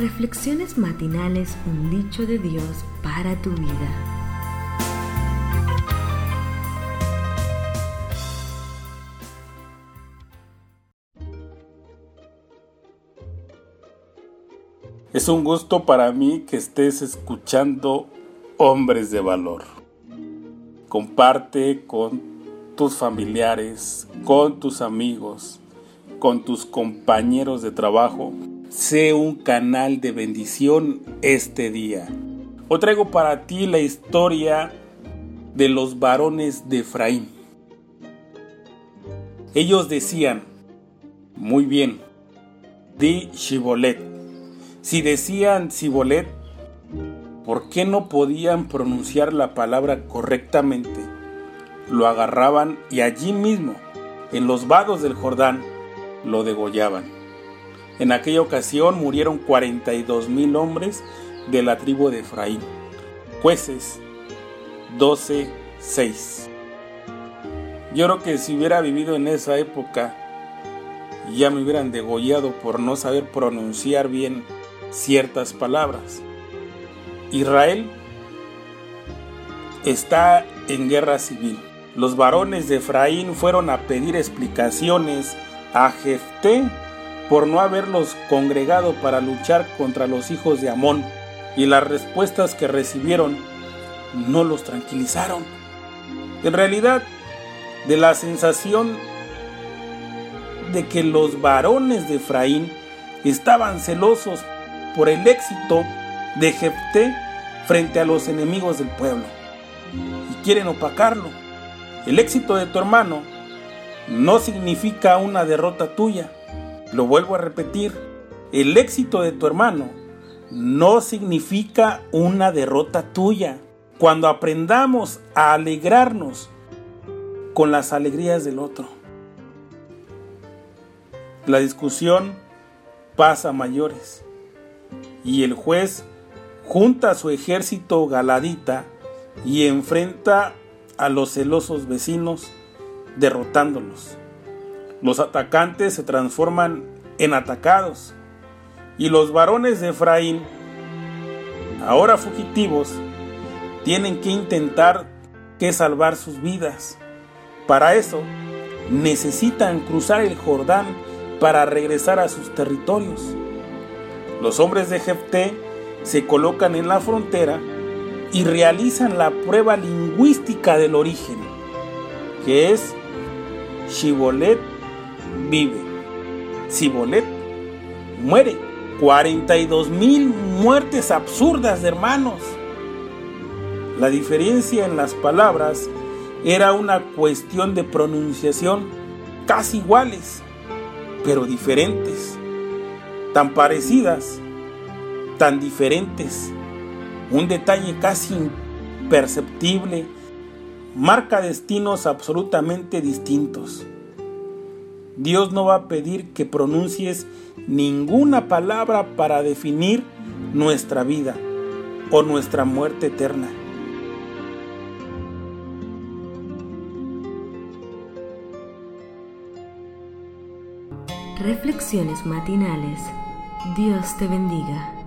Reflexiones matinales, un dicho de Dios para tu vida. Es un gusto para mí que estés escuchando Hombres de Valor. Comparte con tus familiares, con tus amigos, con tus compañeros de trabajo sé un canal de bendición este día. Hoy traigo para ti la historia de los varones de Efraín. Ellos decían, muy bien, di Shibolet. Si decían Shibolet, ¿por qué no podían pronunciar la palabra correctamente? Lo agarraban y allí mismo, en los vados del Jordán, lo degollaban. En aquella ocasión murieron 42 mil hombres de la tribu de Efraín. Jueces 12:6. Yo creo que si hubiera vivido en esa época, ya me hubieran degollado por no saber pronunciar bien ciertas palabras. Israel está en guerra civil. Los varones de Efraín fueron a pedir explicaciones a Jefté por no haberlos congregado para luchar contra los hijos de Amón, y las respuestas que recibieron no los tranquilizaron. En realidad, de la sensación de que los varones de Efraín estaban celosos por el éxito de Jefté frente a los enemigos del pueblo y quieren opacarlo. El éxito de tu hermano no significa una derrota tuya. Lo vuelvo a repetir, el éxito de tu hermano no significa una derrota tuya. Cuando aprendamos a alegrarnos con las alegrías del otro. La discusión pasa a mayores y el juez junta su ejército galadita y enfrenta a los celosos vecinos derrotándolos. Los atacantes se transforman en atacados y los varones de Efraín, ahora fugitivos, tienen que intentar que salvar sus vidas. Para eso necesitan cruzar el Jordán para regresar a sus territorios. Los hombres de Jefté se colocan en la frontera y realizan la prueba lingüística del origen, que es Shibolet vive. Sibolet muere. 42 mil muertes absurdas de hermanos. La diferencia en las palabras era una cuestión de pronunciación casi iguales, pero diferentes, tan parecidas, tan diferentes. Un detalle casi imperceptible marca destinos absolutamente distintos. Dios no va a pedir que pronuncies ninguna palabra para definir nuestra vida o nuestra muerte eterna. Reflexiones matinales. Dios te bendiga.